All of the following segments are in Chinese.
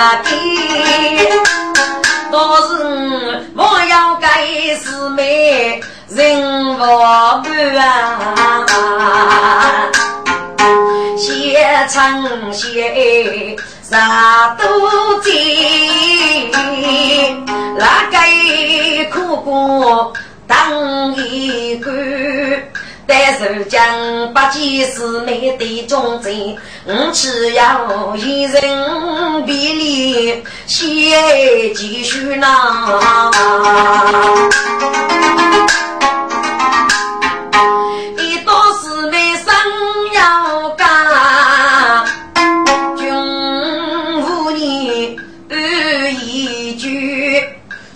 人啊！倒是我要改是美人我不啊，写成写啥都记，那个苦过当一。但是将八戒是美的忠贞，我只要一人比例，先继续拿。一道是美生要干，君无你一句，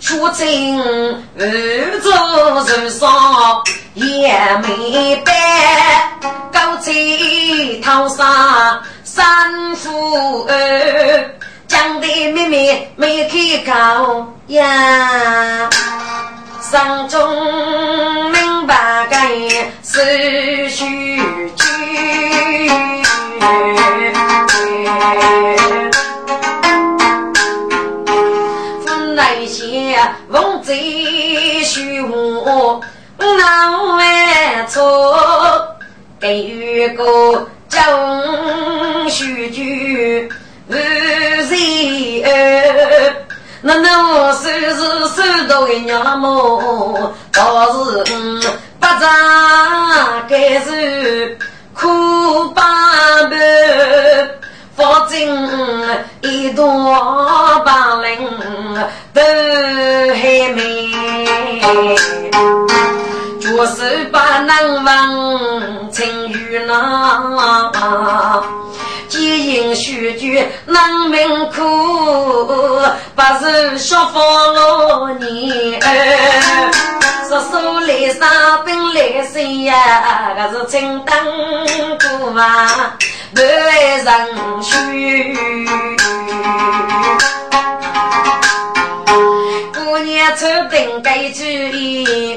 说真也没白，高在头上三夫儿，讲的妹妹没开口呀，心中明白个是虚句，分那些王贼虚无。难为错，给予个正虚句无罪儿。那那手是手到的娘么？倒是嗯，不咋该是苦半辈，佛经一段八零都还没。我是不能忘情与郎，几因须句难明苦，不是说佛罗尼儿，说手来杀兵来谁呀？可是青灯古啊，不为人须。姑娘出兵该注意。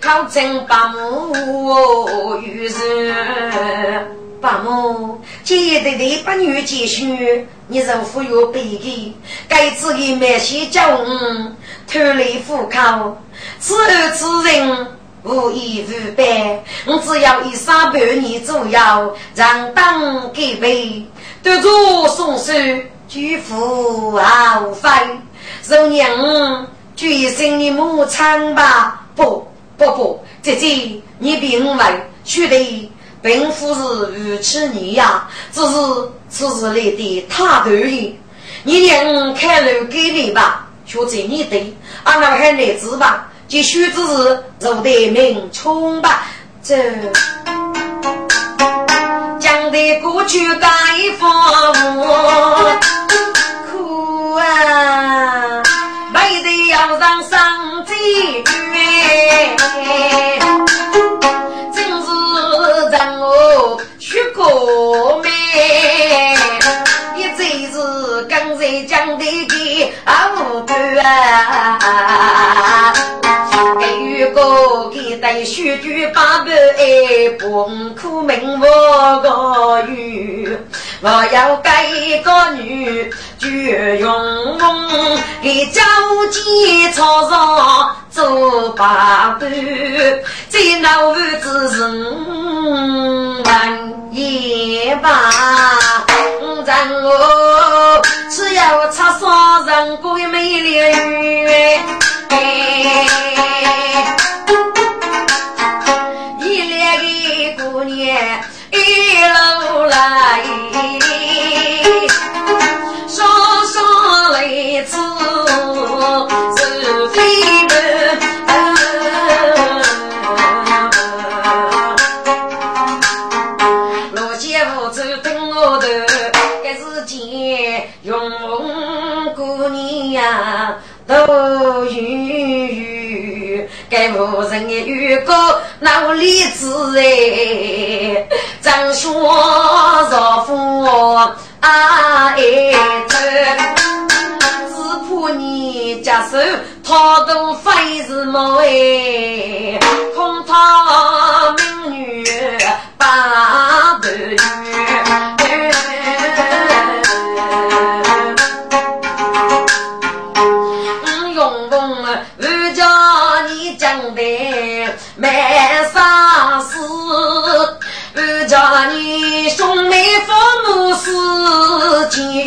考证八母于是八母，今日的八女继续，你若富有背给，该自己买些教育，脱离户口。此后此人无依无伴，我只要一三半年左右，让当给备，得着送手，举夫毫费。若娘，举生你母亲吧，不。不不，姐姐，你并为兄弟，并不是如此你呀，只是此时来的太突然。你让开路给你吧，学在你的，俺老汉来子吧，就须只是入得名冲吧。这讲的过去该放我苦啊，为的要让上进。真是让我去过美，一真是刚才讲的给好多啊！给个给带须句八百哎，不苦命我个女，我要改个女。绝用给交际草上做把端，在那屋子人玩也罢，让我只要插上人国的美丽，人也遇过闹离子哎，张说若夫爱子。你家手他都非是么哎，空他美女把头女，用功我叫你讲的没啥事，我叫你兄妹父母是亲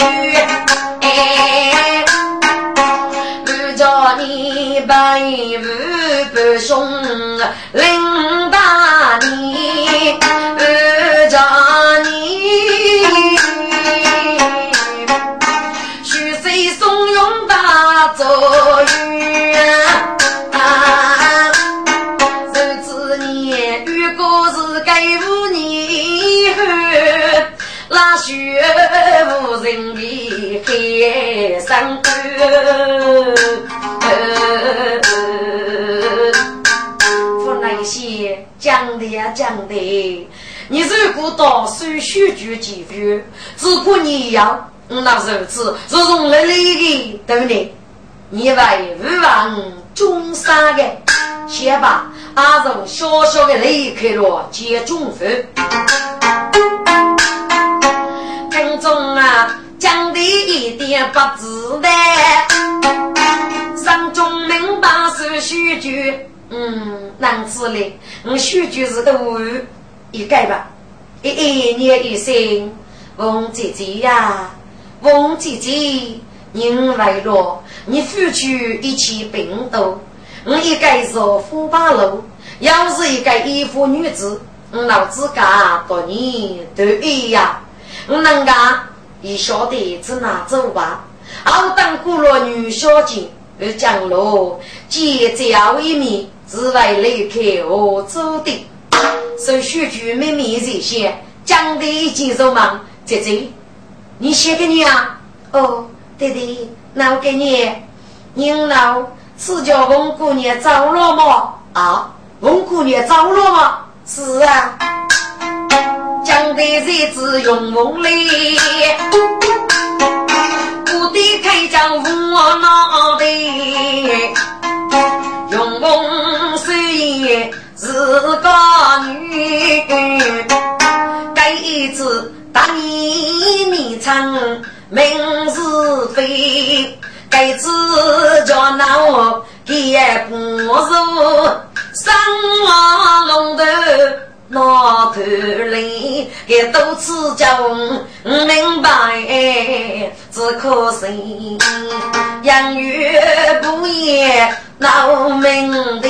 哎。你百无不兄，领大你，二家你，许谁怂恿大作冤？那学无人的海上歌。说那些讲的呀讲的，你如果到手续局几句，只顾你要那日子是用了你的，对不对？你为无望中山的，先把阿从小小的离开了接中分，一点不值得。上中明白是虚句，嗯，难子嘞，我虚句是个无一改吧，一一年一生，翁姐姐呀，翁姐姐，您来了，你夫妻一起并斗，我一个是富八路，要是一个衣服女子，我老子家多年都一样，我能干，你晓得在哪走吧？我当过了女小姐。而江路结交为民，只为离开我走的。手续局妹妹这些，讲的已经肉忙。姐姐，你写给你啊？哦，对对，那我给你。您老是叫翁姑娘走了吗？啊，翁姑娘走了吗？是啊，讲的日子用梦里。我的开疆无脑袋，用功虽是个女，该一次大义名唱明是非，该次叫那我也不如生龙头。那头里也都此讲明白，只可惜养育不也闹命的。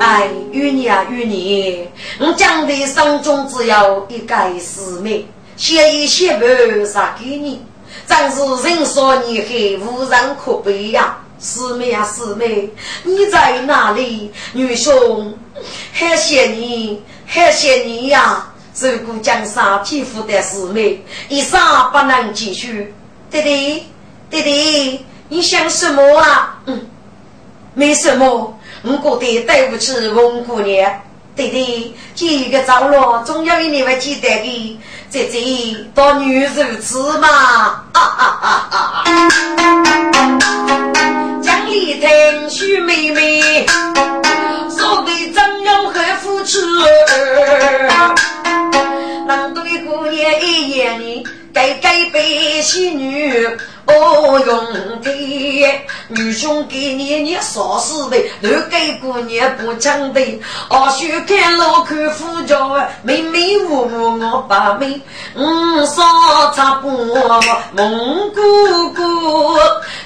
哎，与你啊与你，我讲的生中只有一个师妹，写一写不啥给你，真是人说你黑无人可悲呀。师妹啊，师妹，你在哪里？女兄，还谢你，还谢你呀！如果江山匹夫的师妹，一生不能继续。弟弟，弟弟，你想什么啊？嗯，没什么，我觉得对不起翁姑娘。弟弟，今一个着落，总有一年会记得的。姐姐，当女如此嘛？啊啊啊啊！里听许妹妹说的怎样和夫妻？难对姑娘一眼呢。该该被戏女哦用的，女兄给你你啥事的？都给姑娘不讲的。二叔看老看夫家，妹妹我我把妹，嗯，啥差不蒙姑姑，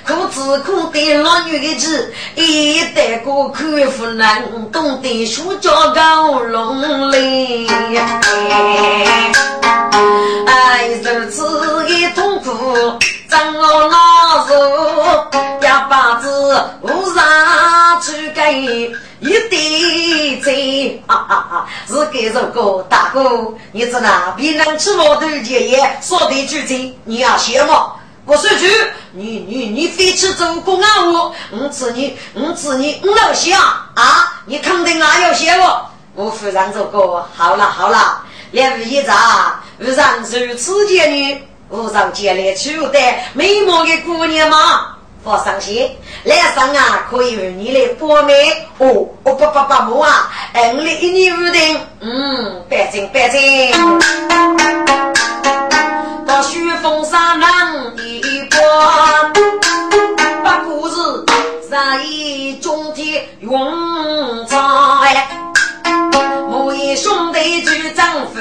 苦子苦的老女子，一代过看夫难懂得书家高龙嘞。哎，如此一痛苦，怎我老手哑巴子无上去给一滴罪。的，哈哈哈！是给首歌，大哥，你知道别人吃我的爷爷说的句子，你要写吗？我说句，你你你非去做公安我，我知你，我知你，我老想啊，你肯定还要写我。我夫人这个好了好了，两位一咋？夫人如此见女，夫人见来娶的美貌的姑娘吗？不伤心，来生啊，可以与你来报媒哦。哦不不不不啊，哎，我一年五定，嗯，白金白金。到雪峰山南一关，把故事在中天永在。我一兄弟做丈夫，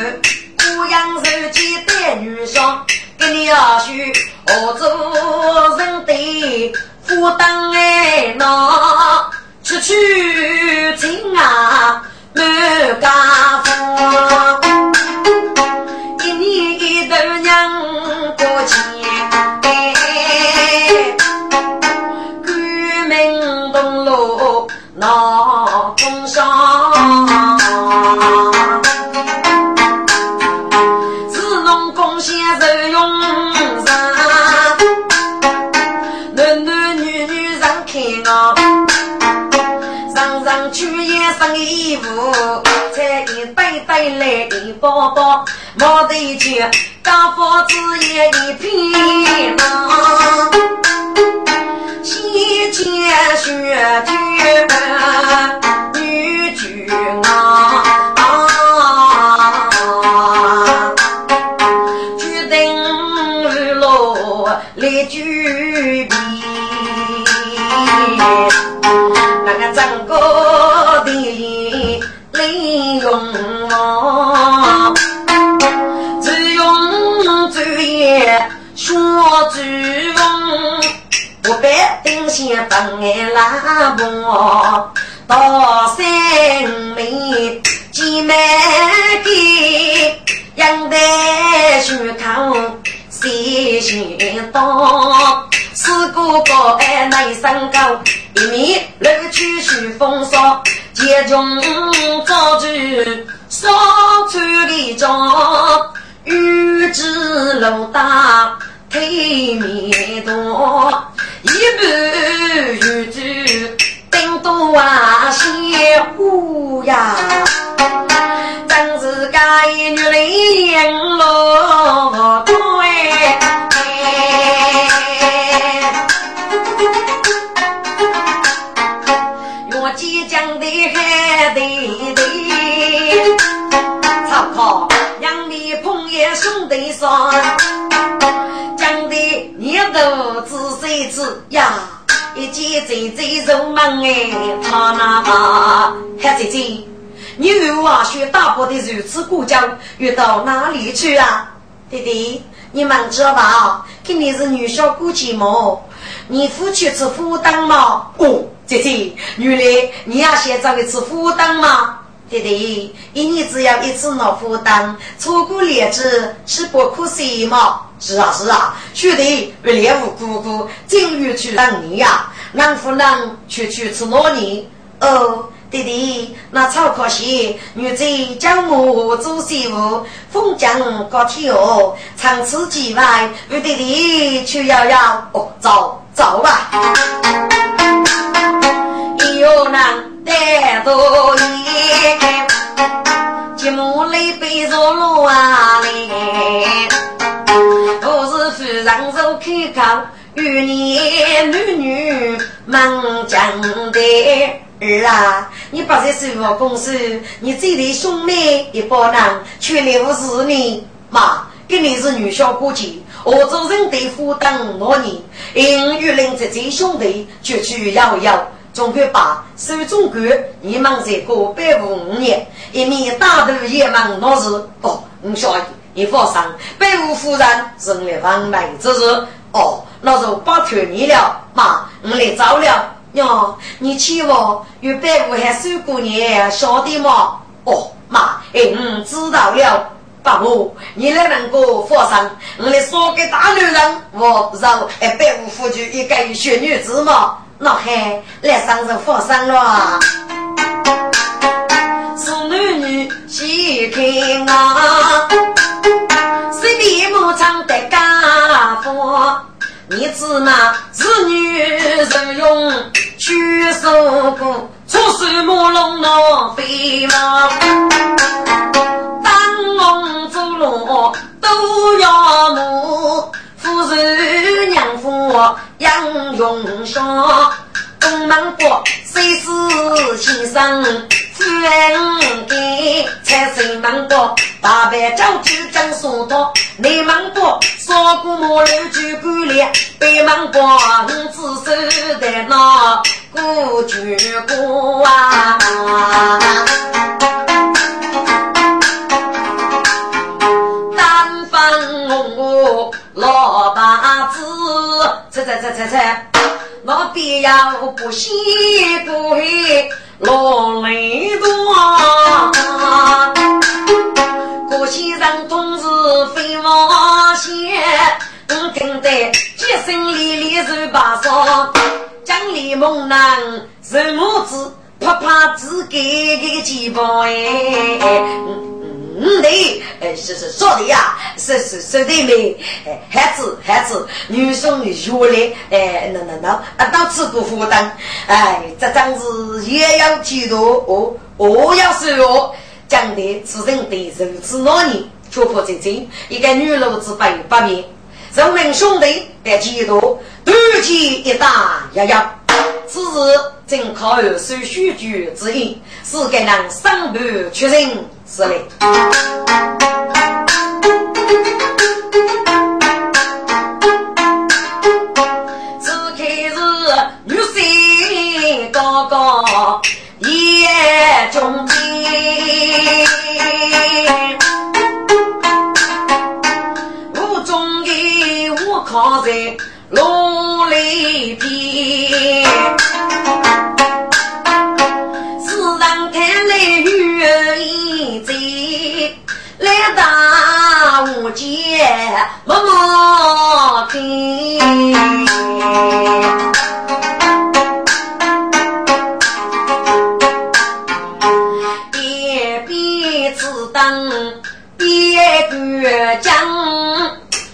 姑娘手机带女婿。你要许何做人得负担哎？那出去请啊满家风，来的包包，毛得去高房子也一片呐，先前学句女说句风，我白丁先等俺拉磨，到三妹姐妹的养得胸口细心多。四哥哥爱内身高，一面露出雪风霜，肩中早举烧穿的。装，玉指露大腿面多，一步玉指顶多啊些虎呀，真是该女人眼落对。对对，操靠杨丽碰也兄弟双，头仔细子呀，一见嘴嘴肉忙哎，他那嘛还姐姐，你与我学大伯的如此过江，又到哪里去啊？弟弟，你们知道吧？肯定是女小姑寂寞，你夫妻是负担嘛？哦。姐姐，原来你要先找一次负担嘛？弟弟，一年只要一次拿负担，错过日子岂不可惜吗？是啊是啊，兄弟为猎物姑姑，正欲去当你呀，能不能去去吃糯米？哦，弟弟，那超可惜，女子将母做媳妇，封疆高天哦，长此几外，为弟弟去要要哦，走走吧。有能带多，寂寞泪背着路啊来，我是夫人手开口，与你女女忙讲的儿啊，你不在生活公司，你这里兄妹一帮人，却留是你妈，跟你是女小姑姐，我做人对负担多年，因与邻这这兄弟就去摇摇。中国把守中国，一忙在过百五年，一面大头一忙那是哦，你小姨，你放心，百五夫人是我房内之事哦，那就拜托你了，妈，我来找了。娘，你去我与百五还守过年，晓得吗？哦，妈，哎，嗯，知道了。爸母，你来能够放心，我来说给大女人，我让哎百五夫君一个小女子嘛。那还来上日放生了，是细看啊，十里牧场的。家父，你知那子女人用去受苦，出手莫弄那飞毛，当龙走路都要母，夫人杨永祥。东门国，谁是先生？夫人给才西门国，大白招酒正说道。内门国，烧锅马肉就干了。北门国，五子手的那过酒过啊。我老大子，猜猜猜猜猜。我必要不惜不黑落泪多，过先生同志飞往线，我听得几声里里是把说，江里猛男是母子，啪啪子给个肩膀哎。嗯，对，哎，是是说的呀，是是说的没？哎，孩子孩子，女生学来，哎，那那那，啊，到此不负担，哎，这张子也要记住哦，我要是哦，讲的此人对如此多年，却破真真，一个女路子百八面，人民兄弟要记住，团结一打要要。此日正考二手书局之一，是该人上盘确认是嘞。此刻是女婿高高夜中间，屋中的我靠在。路里边，世上看来有一贼，来打我街默默听，一边子等，一边讲。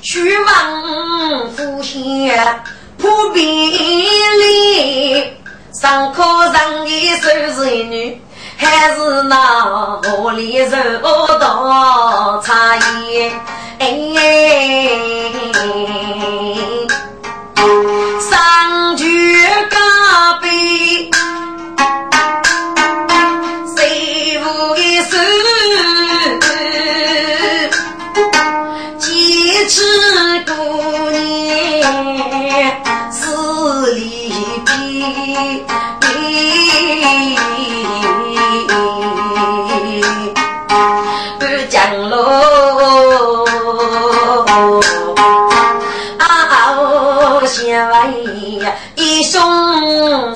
去往福县破壁里，上课上的是女，还是那河里肉到茶叶？哎，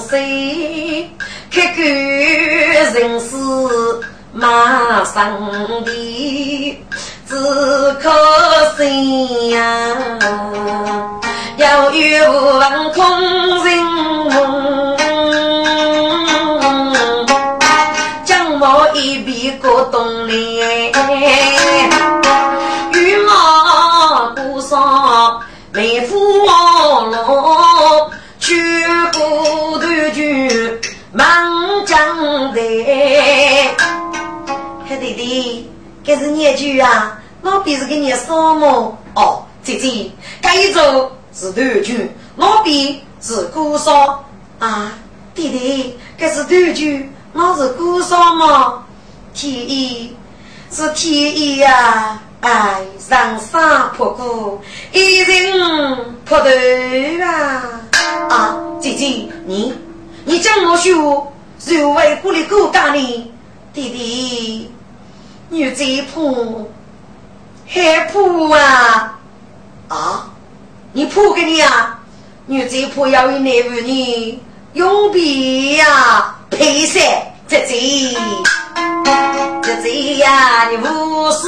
谁，开口人是马上的。只可惜呀，要遇望空人梦，将我一笔过冬来，这是念句啊，老毕是给你什么？哦，姐姐，这一组是断句，老毕是鼓烧啊，弟弟，这是断句，我是鼓烧吗？天意是天意呀，哎，上山破鼓，一人破头啊！啊，姐姐，你你讲我说，是为鼓励鼓干呢，弟弟。女贼婆，害怕啊！啊，你婆给你啊？女贼婆要与内妇女永别呀，配噻，姐姐，姐姐呀，你无事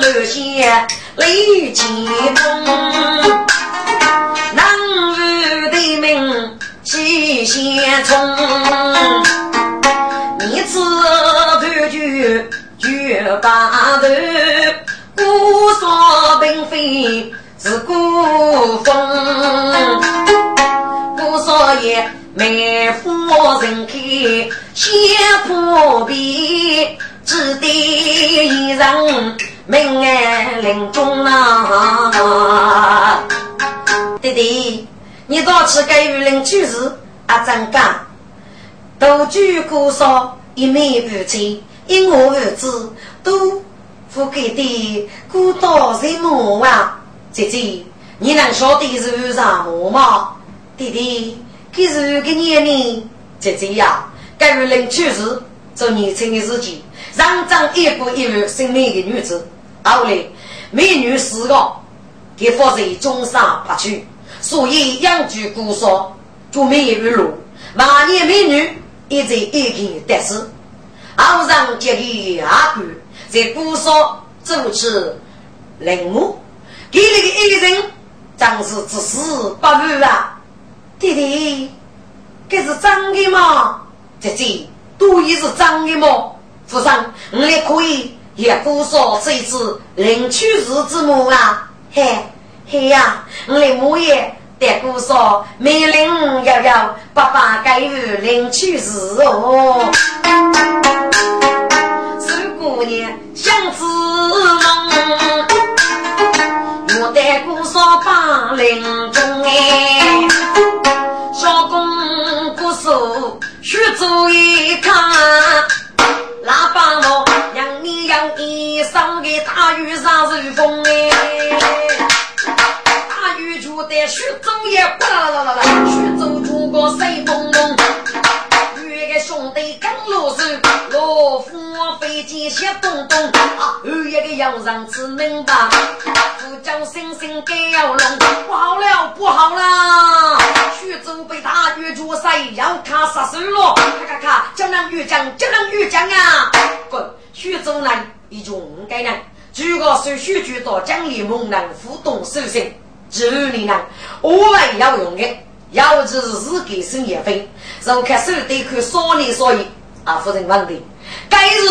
留下泪千封，男儿的命喜先冲，你知断句。绝把头，姑说并非是孤风，姑说也梅花人开先破壁，只得一人命案临终啊！弟弟，你到去给予领取时，阿怎讲？独居姑说一面无亲，因我无知，都付给的孤岛人么啊？姐姐，你能晓得是什么吗？弟弟，这是个年龄，姐姐呀，该于领取时做年轻的日己，让长一步一步生命的女子。后来美女四个，给放在中山八区，所以养居姑说就没有路。万年美女。一直一见得势，后上接的阿哥在姑嫂走起任务，给那个一人真是至死不渝啊！弟弟，这是真的吗？姐姐，都也是真的吗？夫人，你也可以也姑嫂这一次领取日之母啊！嘿，嘿呀，我的母爷。大姑说：“命令要要爸爸给予领取时哦。”让子明白，不叫星星给要龙，不好了不好了，徐州被大雨捉塞，要他杀手了，咔咔咔，江南玉江，江南玉江啊！滚，徐州南一种该人，诸葛手徐举到江里猛男互动手心。这里呢，我们要用的，要是自己生业费，就看手得看少年少爷啊，夫人问的，该是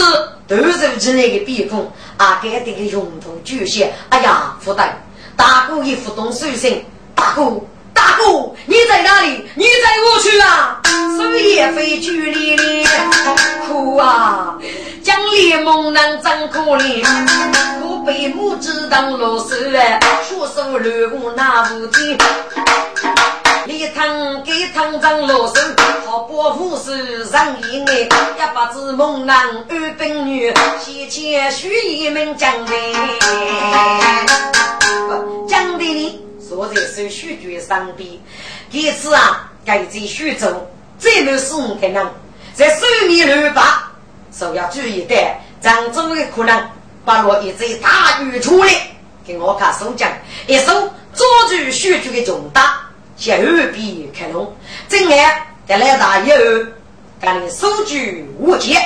投入之内的避风啊，该这个用途巨蟹，哎呀，负担大哥也不懂手心，大哥，大哥，你在哪里？你在我去啊？手也非距离里，哭啊！将脸蒙难真可怜，我被母子当老师哎，双手乱舞那舞天。一堂给堂长老手，好保护是上一哎，一把子猛男二本女，先前许一名将的，将的呢坐在手许局上边，这次啊，该在徐州，这路是五天人，在手面乱发。所要注意的，漳州的可能把我一只大鱼出来，给我看手讲，一手抓住血局的重大，向二边开龙，正眼得来大以后，赶紧手举无节，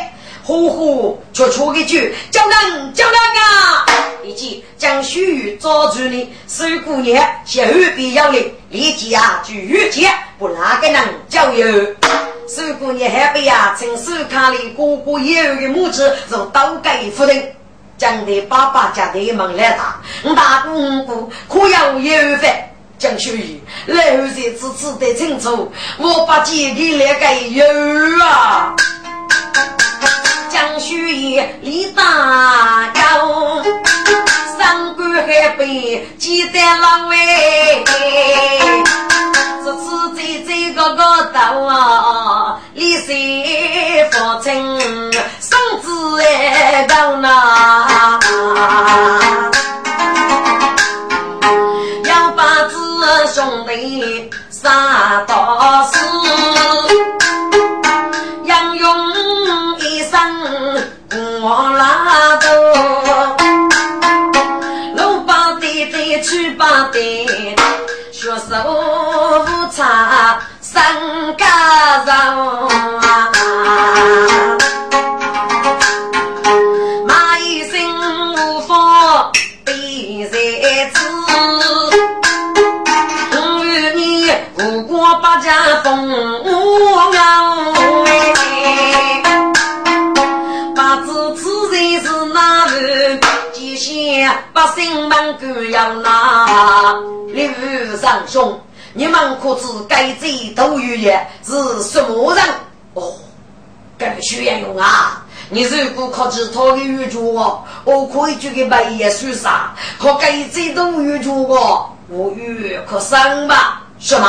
呼呼悄悄的句，叫人叫人啊！以及将血鱼抓住你手姑娘向二边要领，立即啊举玉节，不哪个人叫有。手姑娘还被呀，从手看里哥哥有的母子从刀盖夫人，将的爸爸家的门来打，我大姑姑可要有份。江秀玉，老日子记得清楚，我把姐给那个有啊。江秀玉李大高，三官还被记得老哎。这次在这个个头啊，李三父亲孙子哎到哪？杀到死，杨勇一生我拉倒，六八弟弟七八弟。学手插三家人，姓们各要拿。刘长兄，你们可知该罪都有也是什么人？哦，跟徐延勇啊！你如果靠其他的援助我，我可以去给白夜受伤；靠该罪都援助我，我与可生吧？什么？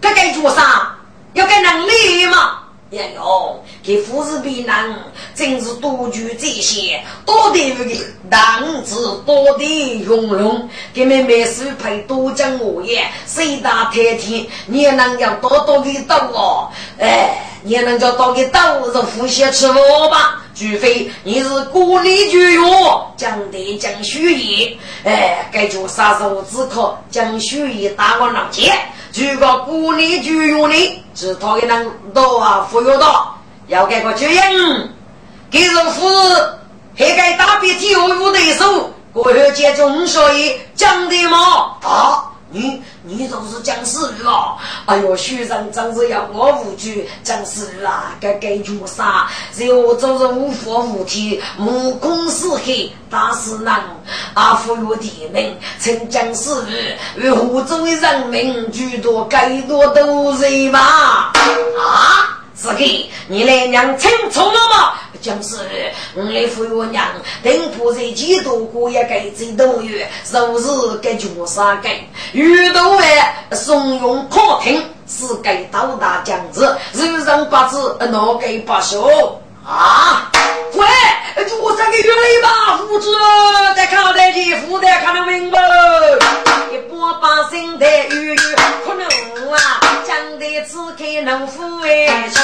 该该做啥？要该能力吗？哎呦，给富士比难，真是多具这些，多的那个胆子，多的勇龙，给妹妹是配多讲我也，谁大太天，你也能要多多的到我，哎，也能叫多的刀子呼吸吃我吧？除非你是孤立绝药，将得将血液，哎，该叫杀手只可将血液打我脑前。如果孤立绝药的，其他也能多啊服药到，要给个绝应，给人服还该打别体我无对手，过后接中所以讲的嘛啊。你你都是僵尸了！哎呦，学生真是要我无惧僵尸啊！该该做啥？只我总是无法无天，目空四黑，打死人！阿父有天命，称僵尸与湖中的人民居多，该多都是嘛？啊！是个，你来娘清楚了吗？将是我来扶我娘，等铺在几度过一个最多月，若是给绝杀给，遇到外怂恿靠听，是给到达将子，人人不知哪给不说啊？喂，绝杀给原来吧，夫子，再看得起，负担看得明白，一般百姓的雨可能啊，讲的只看能夫哎去。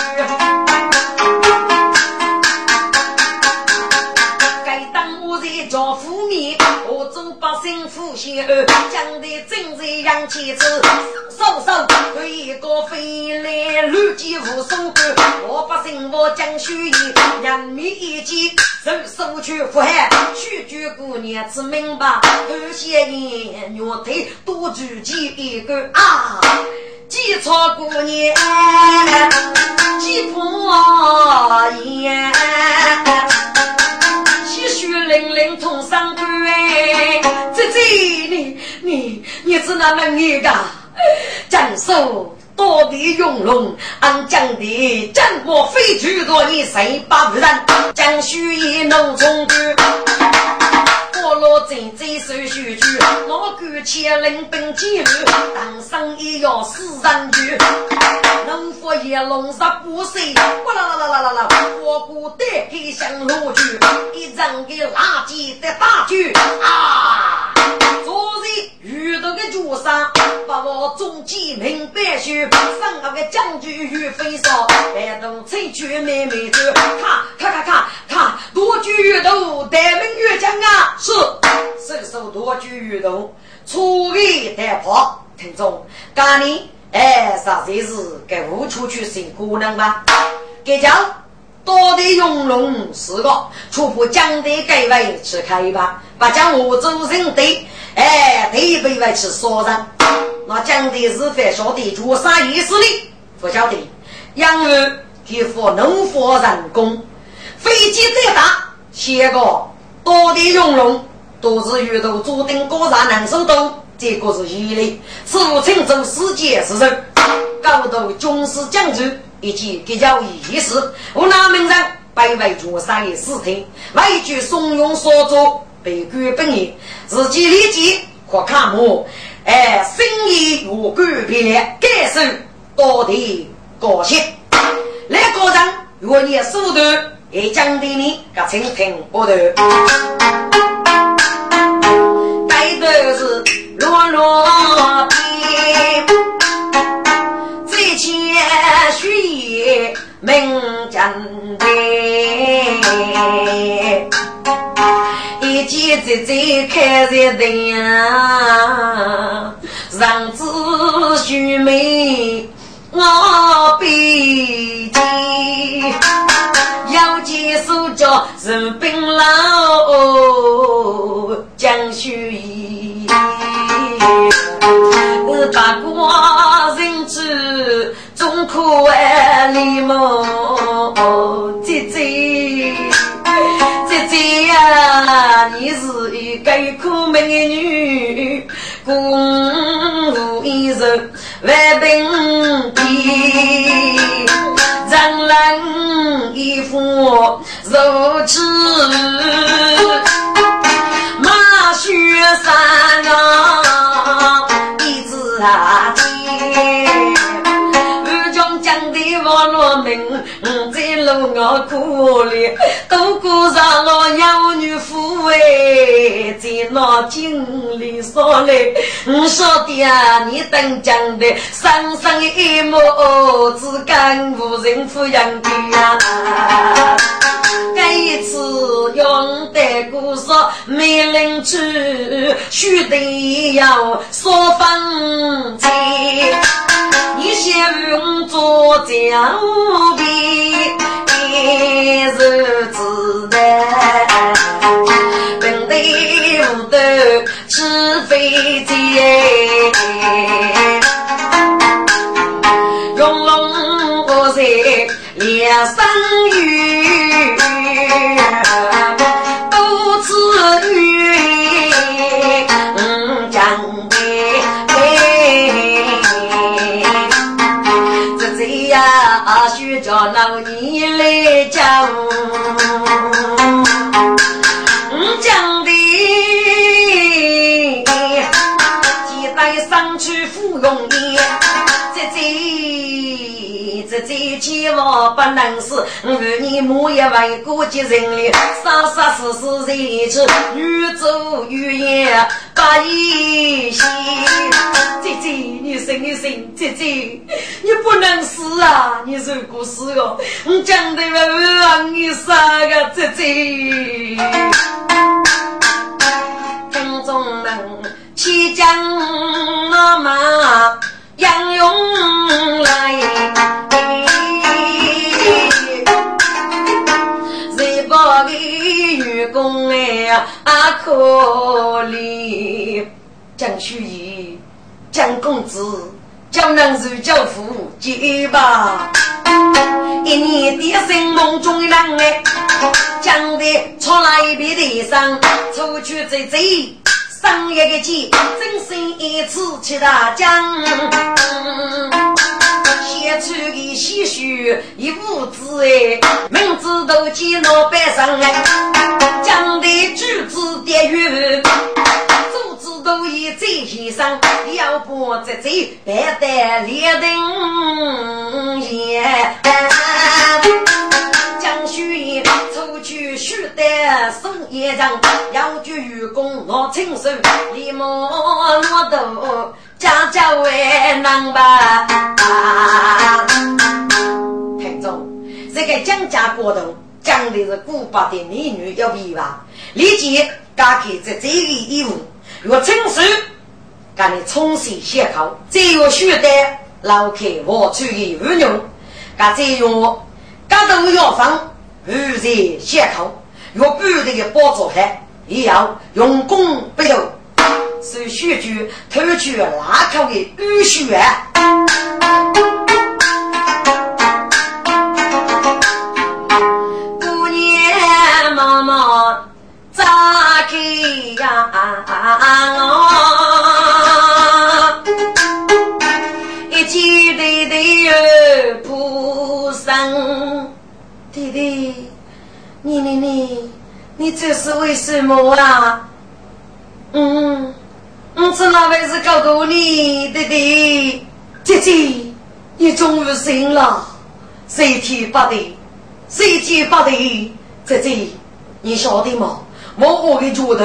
叫父面，我做百姓富先儿，将的真是洋气子，手手对一个来乱箭无数个，我百姓我讲虚言，人民一见手手去祸害，须举姑娘子明白，二些年肉腿多举几一个啊，几错姑娘几破眼。血淋淋冲上关，姐姐你你你是那么一个？江苏多地用龙，俺讲的战果非诸多，你谁把不然？江苏一农村我老真真手续去，我敢前领兵进入，当生意要死人去。能否也龙十不岁？哇啦啦啦啦啦啦！我姑带开香炉去，一阵个垃圾的大局啊！昨日遇到个绝杀，把我中计明白去，上那个将军与飞少，带动翠菊妹妹走，咔咔咔咔咔，多举越头，带名越将啊！是，伸手多举越头，出力带跑，听众，干你。哎，啥才是给无出去寻姑娘吧？给讲多的用龙四个，出破江的改位去开吧，把将我周身的哎，对背外去杀人。那江的是非晓得做啥意思的？不晓得。养儿给付农夫人工，飞机再大，写个多的用龙，都是遇到注定高上能手动。结果是一类，此物称作世界之人，高度军事讲究以及比较意识。湖南名人百位绝杀的视听，外句怂恿所作，被官本意自己理解或看破，哎，心意无改变，感受到的高兴。那个人若你手段也讲的你，个蜻蜓我头，该的是。落落边，再见虚言明真的，一见再再开在灯，让子须眉我背肩，要见手脚人冰老江虚言。八卦人知，总可爱礼貌。姐姐，姐姐呀，你是一个苦美女，共舞一首万病地，人人一副如痴，马雪山啊，一只啊鸡。我落命，在路我苦里，都过上了养女夫哎，在那井里说嘞，我说的啊，你等讲的，生生一母只干无人抚养的呀。这一次用的故事没人去，须得要说分清。你先用做江边飞机，用龙我在两生芙蓉叶，这这这这千万不能是，与你母也为国际人力，杀杀死死在一起，越走越远。八一喜，姐姐，你醒一醒，姐姐，你不能死啊！你如果死哦，我讲的我让你杀个姐姐。听众们，齐将那马杨勇来，谁把的愚公哎啊可怜。江虚义，江公子，江南如教父接吧。一年的生梦中人哎，江的出来一笔的上，出去走走，上一个节，真心一次七大江。写出个唏嘘一屋子哎，名字都记老百姓哎，江的句子的语。都已在先生，要不在这白带连灯夜。江须须得送一张，要救愚公我亲手，立马落豆家家为难吧。听众，这个江家国头讲的是古巴的美女要比吧？立即打开这这个衣服。若亲手给你冲洗洗口，再用血的捞开我出的污牛，噶再用噶都药方污在洗口，若不的包装开，也要用功不用，是血就偷取拉口的淤血。你你你，这是为什么啊？嗯，我知那位是告诉你，弟弟，姐姐，你终于醒了，谁天发的？谁天发的？姐姐，你晓得吗？我我的脚头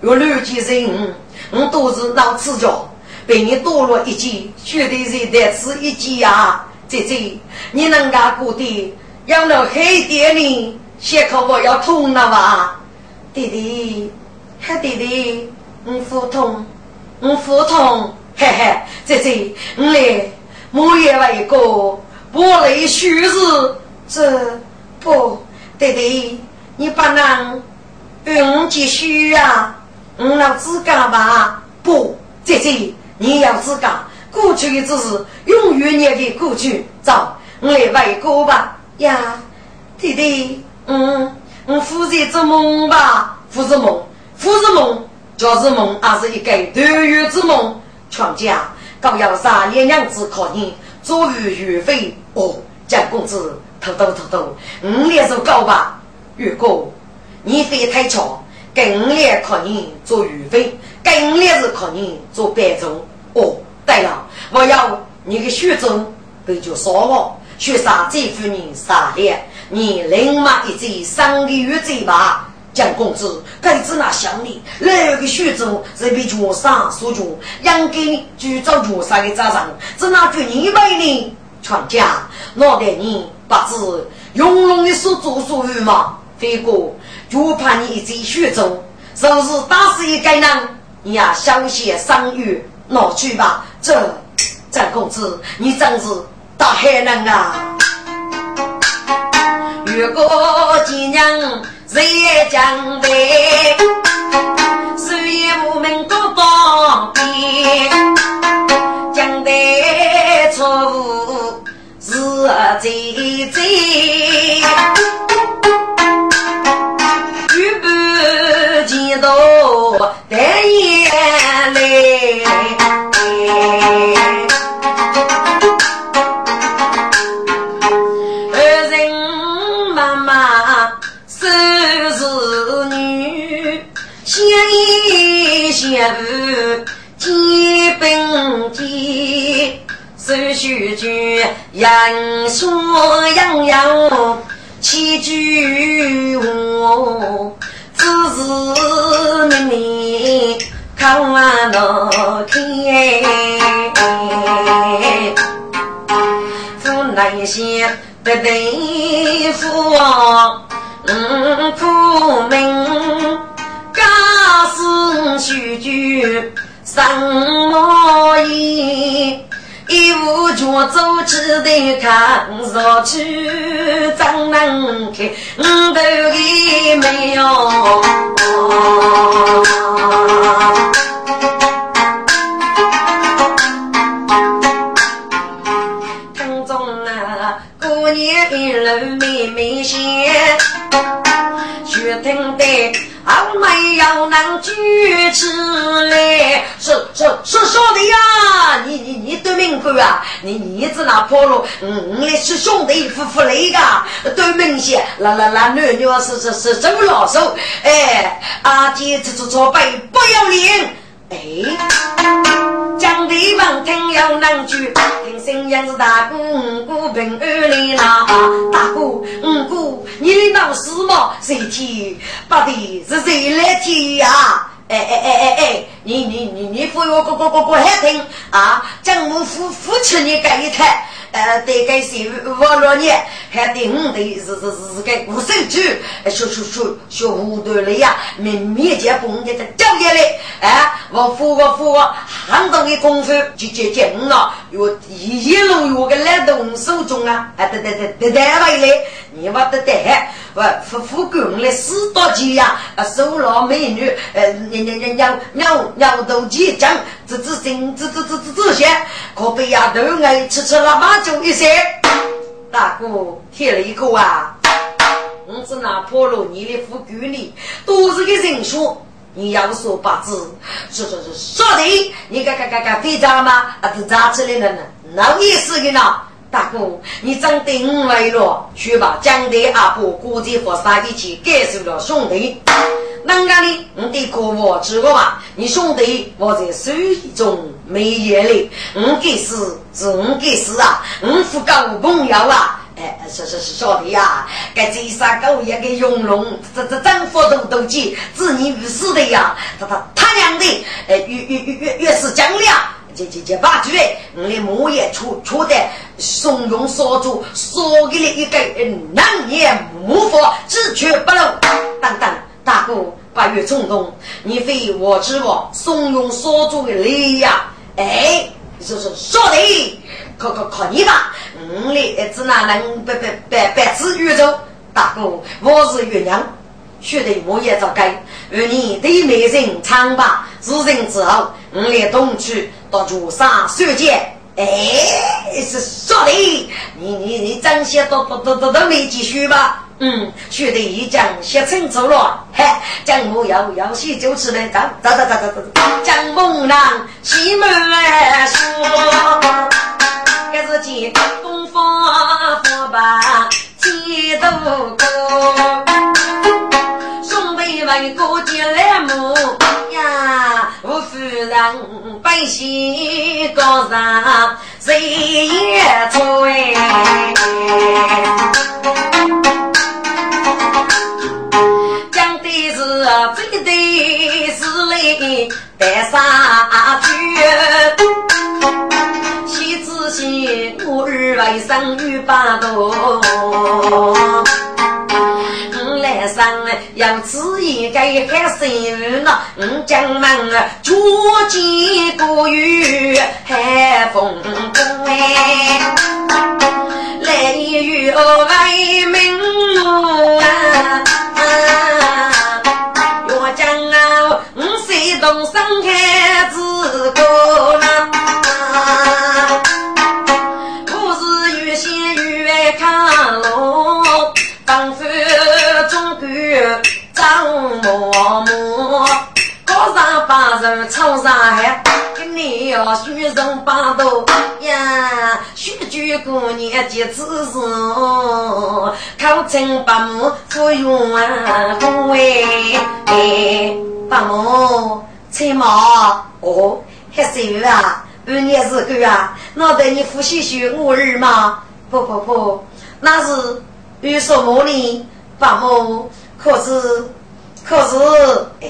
有六件人，我都是脑赤脚，被你多了一件，绝对是得吃一件呀！姐姐，你能干过的，养了黑点呢？血口我要痛了吧？弟弟，黑弟弟，我腹痛，我腹痛，嘿嘿，姐姐，我来，我也为一个不累虚日，这不，弟弟，你不能。嗯，继续啊！嗯，老自干吧。不，姐姐，你要自干。过去的只是永远年的过去。走，我来外哥吧。呀，弟弟，嗯，我负责做梦吧，负责梦，富是梦，家是梦，还是一个团圆之梦。全家高要三年娘子靠你，做于岳飞哦，蒋公子，偷偷偷偷，五年是高吧？岳哥，你飞太巧，跟五年靠你做岳飞，跟五年是靠你做白忠。哦，对了，我要你的血中被就杀我，血杀这夫人杀了，你立马一嘴三个月嘴巴。蒋公子，该知那乡里那个徐州，是被绝杀所救，养给你去找绝杀的早上，只拿住你百呢？全家脑袋你把子用龙的所做所为嘛？飞哥，就怕你在徐州，是不是打死一个人？你呀，小些伤愈，拿去吧。这蒋公子，你真是大害人啊！如果今年。日夜将备，所以我们都当兵。将得错误是最最，先父基本基，手续句人说样样齐句话，只是明明看完那天，做那些不对付，嗯，苦命。家事须举什么意？一无脚走只得看，若去怎能开？五头的没有。听中啊，过年一路妹妹先，学听得。还没有能举起来，说说说兄弟呀！你你你对面哥啊！你你子那破路，嗯，你是兄弟夫妇来个，多明些，那那那女女是是是真老手，哎，阿姐这这这背不要脸。哎，江地方听有难句，听声音是大哥五哥平安里啦。大哥五哥，你的闹事么？谁提？把的是谁来提呀？哎哎哎哎哎，你你你你不要哥哥哥哥还听啊？将我夫夫妻你盖一台。呃，对个是五六年，还得我的是是是个五手举，学学学学五段了呀，明面前蹦的在教业里，哎，我付我付我很多的功夫就接接你了，我一路我个来动手中啊，哎，对对对对对回来，你我得得，不夫夫工来四大几呀，啊，收了美女，呃，人人人鸟鸟鸟都几张，这这这这这这这些，可被丫头爱吃吃了嘛。就一些，大哥贴了一口啊！我是拿破罗尼的副局里，都是个人说，你要说八字，说说说说的，你看看看看非常吗？啊，都扎出来了呢，哪意思的呢？大哥，你长得五来了，去吧，江的阿婆估计和他一起感受了兄弟。啷个呢？我得可我知道吧？你兄弟我在水中没眼泪，我给死是我给死啊，我不搞朋友啊！哎，是是是兄弟呀，该这三狗也给用龙，这这丈夫都都急，子女无死的呀！他他他娘的，哎，越越越越越是讲了，这这这八句，我的母也出出的怂恿所主，说给你一个难言无法，只缺不漏，等等。大哥，八月冲动，你非我之我，怂恿所做的力呀！哎，就是说的，靠靠靠你吧！我的只哪能白白白白吃宇宙？大哥，我是月娘，学得我也早该。而你对美人唱罢，自人之后，我来东去到竹山修建。哎，是说的，你你你真些都都都都都没继续吧？嗯，学得一讲写清楚了。嘿，江母要要写就吃来，走走走走走走。江母郎西门说，这是见东方佛把天都高，兄弟们过节来母呀，我夫人百姓高上谁也吹。最对是来带杀去，喜子喜我儿为生于八度，我来生要此一个还生那，我将门捉奸过于海风宫哎，来与为民啊。东山开子高呐，不张嬷嬷，高上八人唱上海，今年要许人八斗呀，许句过年节子时，考成八木富用啊，恭哎，八木。翠毛哦，还是啊，半年时间啊，那得你夫妻学我儿吗？不不不，那是有什么呢？爸母，可是可是，哎，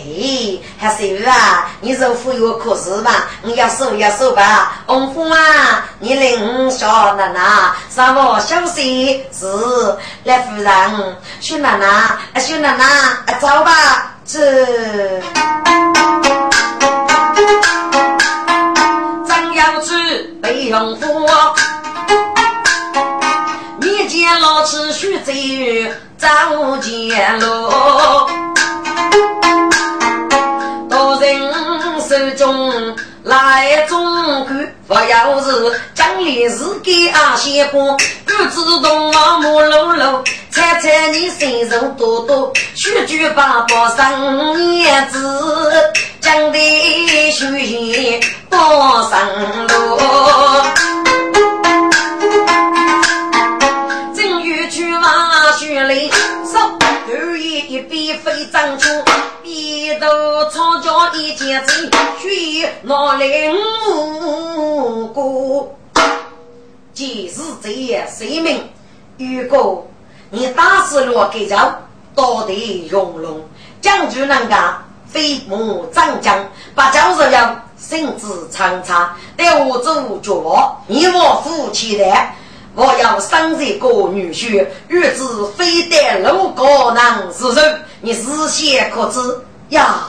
还是啊，你是富有可是吧？你要收要收吧。翁夫啊，你领小奶奶，上我休息是来夫人，小奶奶，小奶奶，走吧，走。被用火，你见老子须走走前路，不要是将来是给阿先过，不知道啊木碌碌，猜猜你身上多多，须举八宝上叶子，将的修行多上路。一边飞张出，边头草脚一件子，血拿来五个。既是这样生命，如果你打死了给着，到底容容将军能干，飞马长将，把教授要身子长长，带我走绝望，你我夫妻的。我要生这个女婿，日子非得路过难是人，你思想可知呀？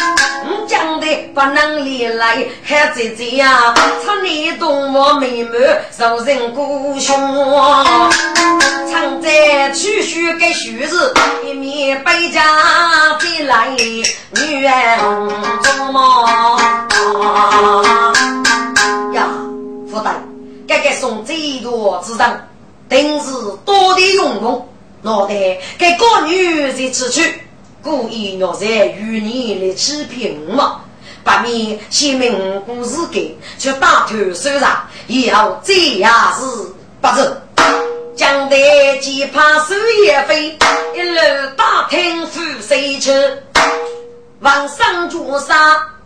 讲的不能离来还姐姐呀，唱你动我妹妹受人孤雄，唱在曲曲给须子，一面背家飞来女儿中么？呀，夫人，该该送这一朵之人。定是多的用功，脑袋给个女人吃去，故意要在与你来欺骗我，把你先明故事给，却大头手上，以后这样是不走。将来既怕手也飞，一路打听富谁去，往上桌上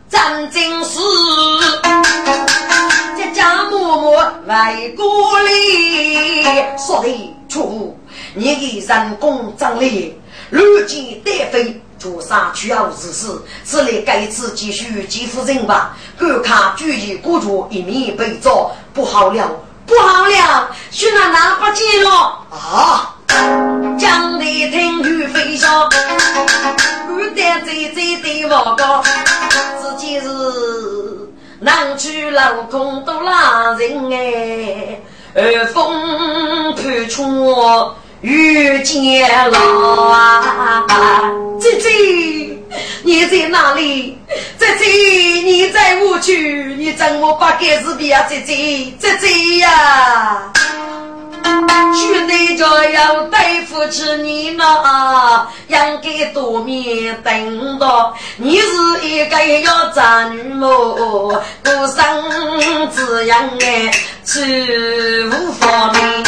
战争史。家家默默为国里，说得出你的人工长力，如今单飞做啥需要之事？此类该次继续继负人吧。观看举义国主一面被遭，不好了，不好了，徐奶奶不见了啊！将的听雨飞翔，最最的我高，自己是南去老空都拉人哎，二风盘出遇见了啊，姐姐你在哪里？姐姐你在我去，你怎么把盖子比啊？姐姐姐姐呀！去那家要对付起你呢，应该多面等到。你是一个要嫁女么？过生子养哎，去无方便。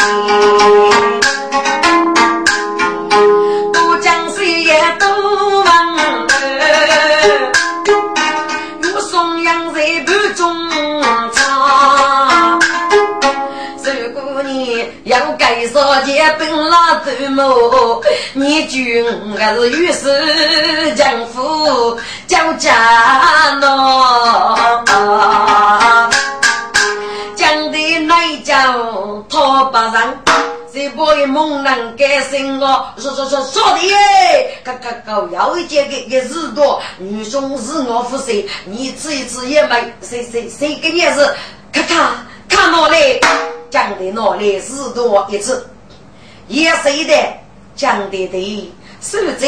要该说结本拉走么？你君还是御史将夫叫家喏，讲的内叫他不让，这波一猛人改心哦，说说说说的耶，嘎嘎嘎，要一件个个日多，女中是我负责，你吃一次也没，谁谁谁给你是，咔咔看我嘞。讲的脑力是多一次，也是的？讲的对，守则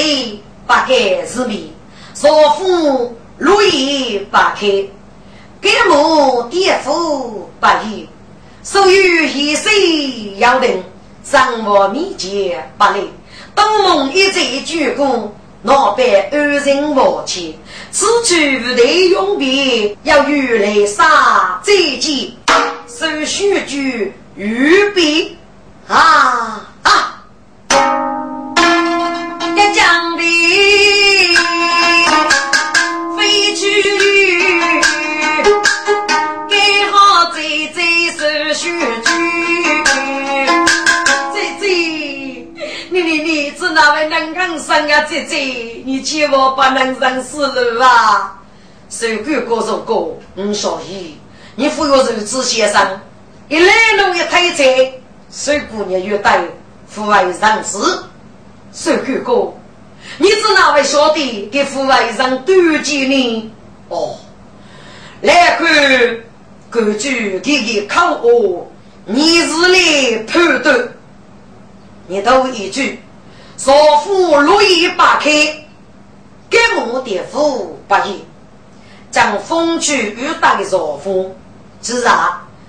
八开是米，少妇如意八开，给母爹父八一，所有一世要人，掌握秘诀八累，东梦一再鞠躬，老板二人默契，此去无得永别，要与来杀再见。手续句预备啊啊！一将的飞去，给好姐姐手续句。姐姐，你你你是哪位能干生啊？姐姐，你千万不能上死路啊！手管高手高，嗯，小姨。你扶我如此先生，一来路一推车，水姑娘越带父外上司，水哥哥，你是哪位小弟给父外上端见呢？哦，来看根据弟弟考我，你是来判断，你读一句，少妇如意八开，给我的父八一，将风趣雨打的少妇。自然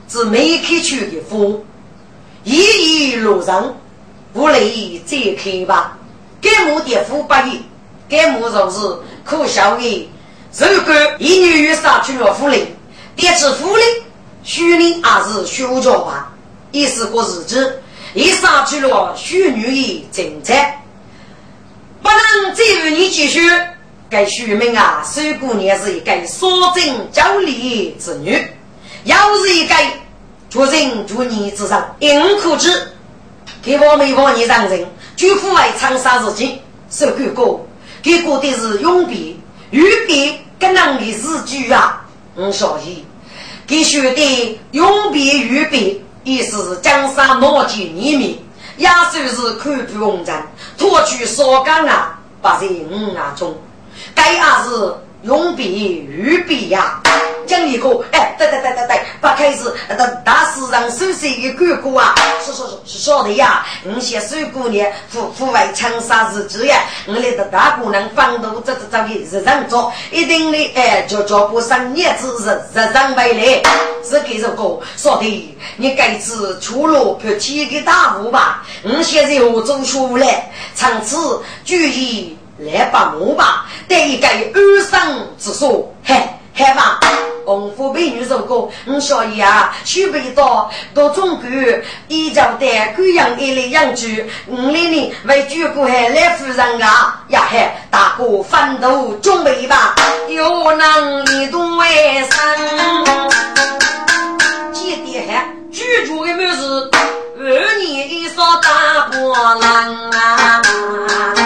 自没开出的风，一一路上不累再开吧。该木的富八亿，该木就是可笑的。如果一女又杀去了夫人，第次夫人许你还是休教吧。意思过日子，一杀去了许女的政策，不能再与你继续。该许明啊，水姑娘是一个少贞教理之女。要是一个做人做你之上，硬可知，给我们帮你让人，就父为长沙自己受管过，给过的是永别，永别跟人的日句啊，嗯，所以给学的永别永别，也是江山莫及你们，也算是看不红尘，脱去少干啊，把人五啊中，该也是永别永别呀。讲一个，哎，对对对对对，不开始，大大市场首先一个哥啊，说说说是晓得呀。你些水姑娘，户户外长沙日子呀，我来的大姑娘放度这这这个日常做，一定的哎，叫叫不上日子日日常回来，是给这个说的。你该次出路拍几个大雾吧？你现在我走出来，从此注意来把木吧，得一个安生之所，嘿。看吧，功夫美女如果你小姨啊，学不到到中国，依照的各样一类养猪，五年年为举国还来夫人啊，呀嘿，大哥奋斗准备吧，有能力多为生，记得还居住的没事，二年一扫大波浪啊。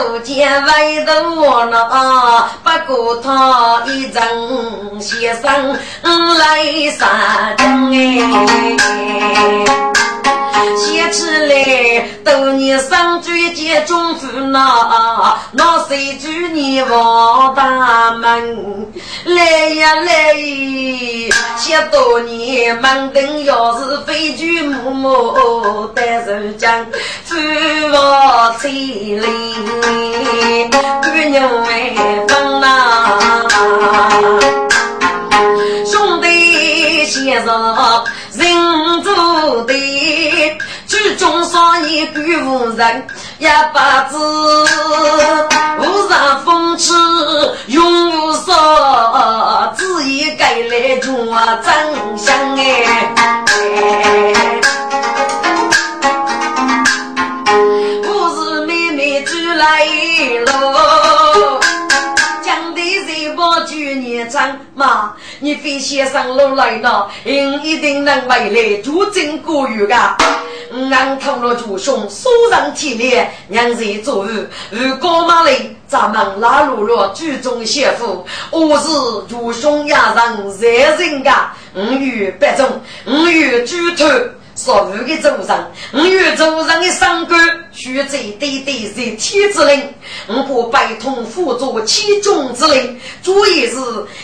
我们老手接动身，讲我是我足见为人我呢，不过他一曾先生来杀哎。写起来，多年生追结中夫那，那谁祝你王大门来呀来？写多年门灯要是飞举木木单手将，走我千里，姑娘为分呐，兄弟先生人做的。中上一句无人，一把子无上风趣永无少，只一改来做真相哎。我是妹妹出来喽，妈，你非先生路来呢，应一定能回来助阵过月噶。俺同了主兄，手上体力，娘子做日，如果马里咱们拉入了剧中媳妇，我是主兄压上热人家，五月八中，五月猪头。所有的主人，我与主人的伤官，须在对对在天之灵，我不拜通辅助其中之灵，主要是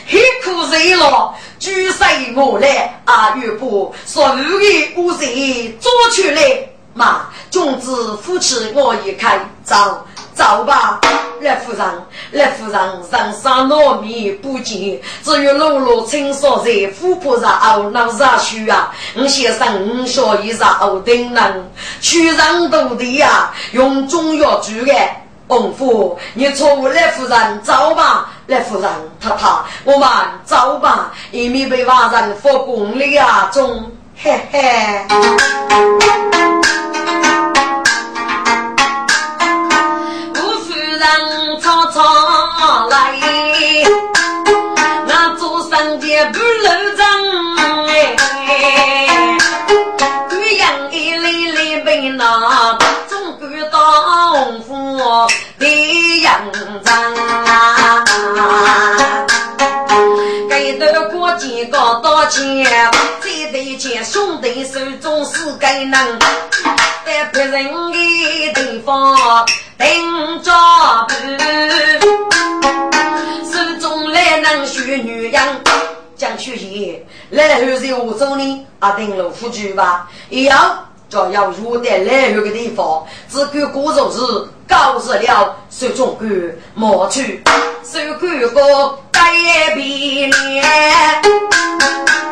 黑苦热了，举世我来啊！岳不所有的五贼做出来，嘛，种子夫妻我一开走。走吧，赖夫人，赖夫人，人生糯米不见，只有露露青纱在琥珀上熬那热水啊！我先生，我小姨上熬灯人，去人多的呀，用中药煮的。功夫，你错误赖夫人，走吧，赖夫人，太太，我们走吧，以免被外人发功力啊！中，嘿嘿。不露张哎，贵阳一粒粒被那中国当夫的样张啊，给得过几个道歉，这对钱兄弟手中是该能，在别人的地方顶着手中来能学女人。讲曲艺，来后在湖州呢，啊，登陆夫居吧，一样就要入得来后的地方，只管过日子，搞日了，手中管莫去，手管个改变脸，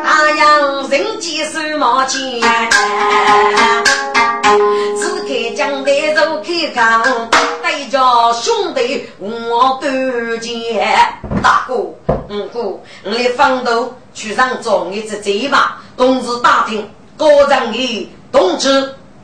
那样人间手毛钱，只看江台走开康，带着兄弟我多见，大哥。五姑，我来方头去上装一只贼马，同时打听高人的动机。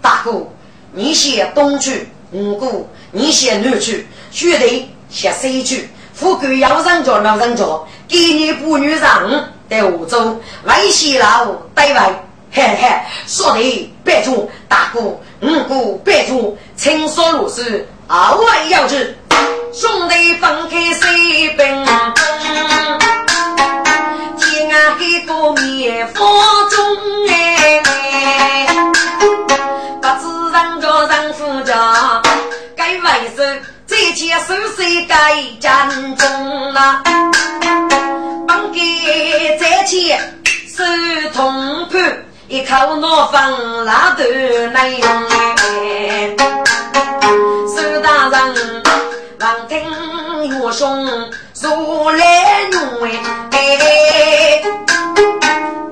大哥，你先东去，五姑你先南去，兄弟先西去。富贵要上交老上交，给你不女让在湖州，外西老对外，嘿嘿，说的别错。大哥，五姑别错，请说如是，二位要知。兄弟分开水兵，该为首再接手谁该战中啊？帮给再接手同伴，一口脑饭拉都难用哎，手大人。望听岳兄如来怒哎，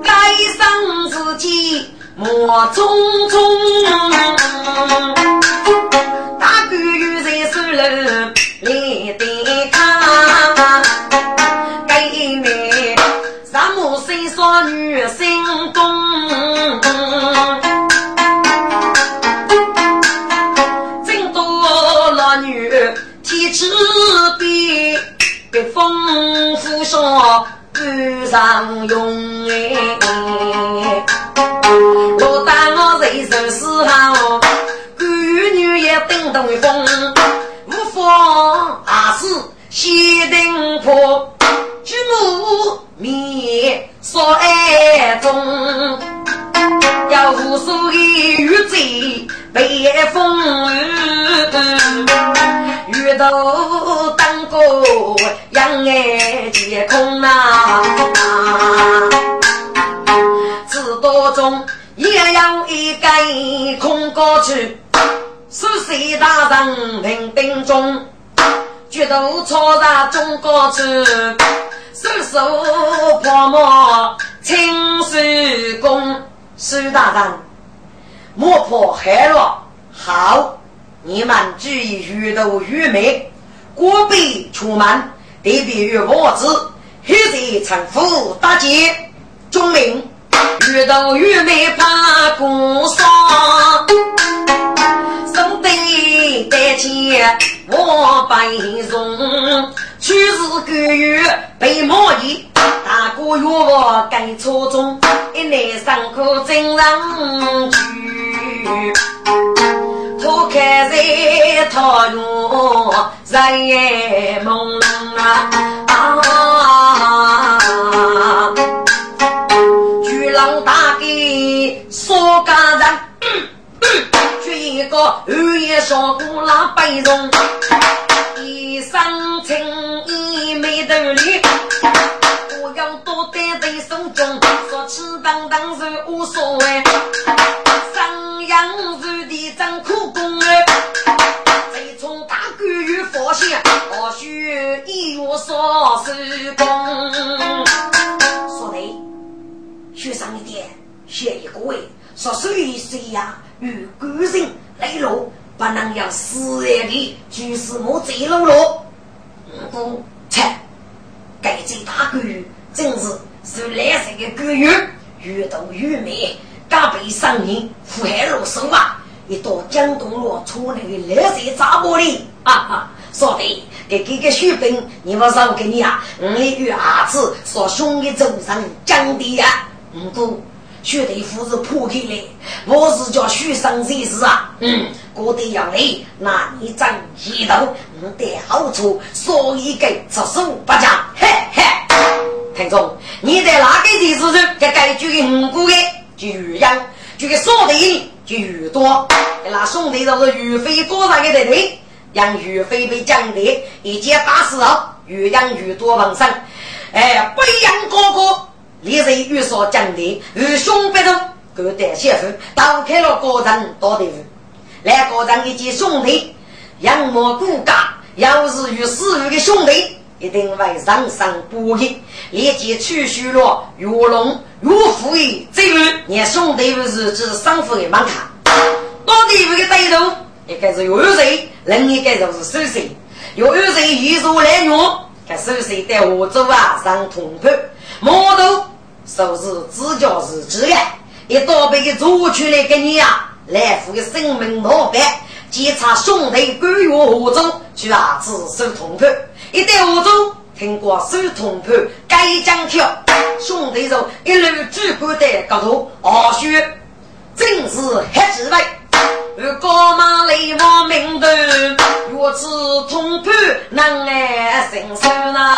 该生自己莫匆匆，在手楼来得看，该妹什么身上女心公。纸笔笔锋扶上赶上用，我当我人生时候，闺女也顶东风，无法西登坡，举目面说爱中，要无数的雨水被风雨，雨都当过养爱天空啊，知道中也要一根空过去。是谁大人平定中，决斗超上中高处，手手泼墨青手工。苏大人，莫破海了。好，你们注意遇斗愚昧，过必出门，特别于我子，黑贼臣服大捷，忠明遇斗愚昧怕公伤。得见我白容，去日个月被毛衣，大哥约我该初中，一来上课真让去，脱开在桃园人朦胧啊，巨浪大给说家人。一个二爷上古拉背容，一身青衣没得脸，我要多戴在手中，说起当当是无所谓，上阳日的真苦功哎，再从大官与发现，或许一无所施功。说的，学上一点，写一个位，说谁谁呀？与个人磊落，不能让死人的就是我走路了。我切，该这大官真是是来生的官员，越多越美，敢被上人祸害落手啊！一到江东路出来的来水砸玻璃，哈哈，说的给给个血本，你们说给你啊，我与儿子说兄弟走上江的呀，嗯不。薛大夫是破开来，我是叫许生才是啊。嗯，过得要累，那你长一头，你，得好处，所以给出手不讲。嘿嘿，听众，你在哪个地址上？给该举的五个的就越样，举个少的就越多。那兄弟都是岳飞过上的弟弟，让岳飞被降的，一件大事后，越养越多文生。哎，不养哥哥。李人遇所讲的，与兄弟中各带媳妇，打开了高人多的户。来高人一见兄弟，仰慕骨架，要是与死于的兄弟，一定会上上不义。立即取许了玉龙、玉虎的这位，连兄弟不是指生父的门槛。到底这个对头，一个是玉水，另一个就是水水。玉水一入来用，看水水在河州啊上通判。毛头说是自家是职业，一刀被给捉出来给你啊，来付个生命老板，检查兄弟关于何州去啊，自首通判。一到何州，听过收通判，该讲条，兄弟说一路主管的高头，二叔真是黑滋味。高马雷王明头，若知通判能爱伸手呐。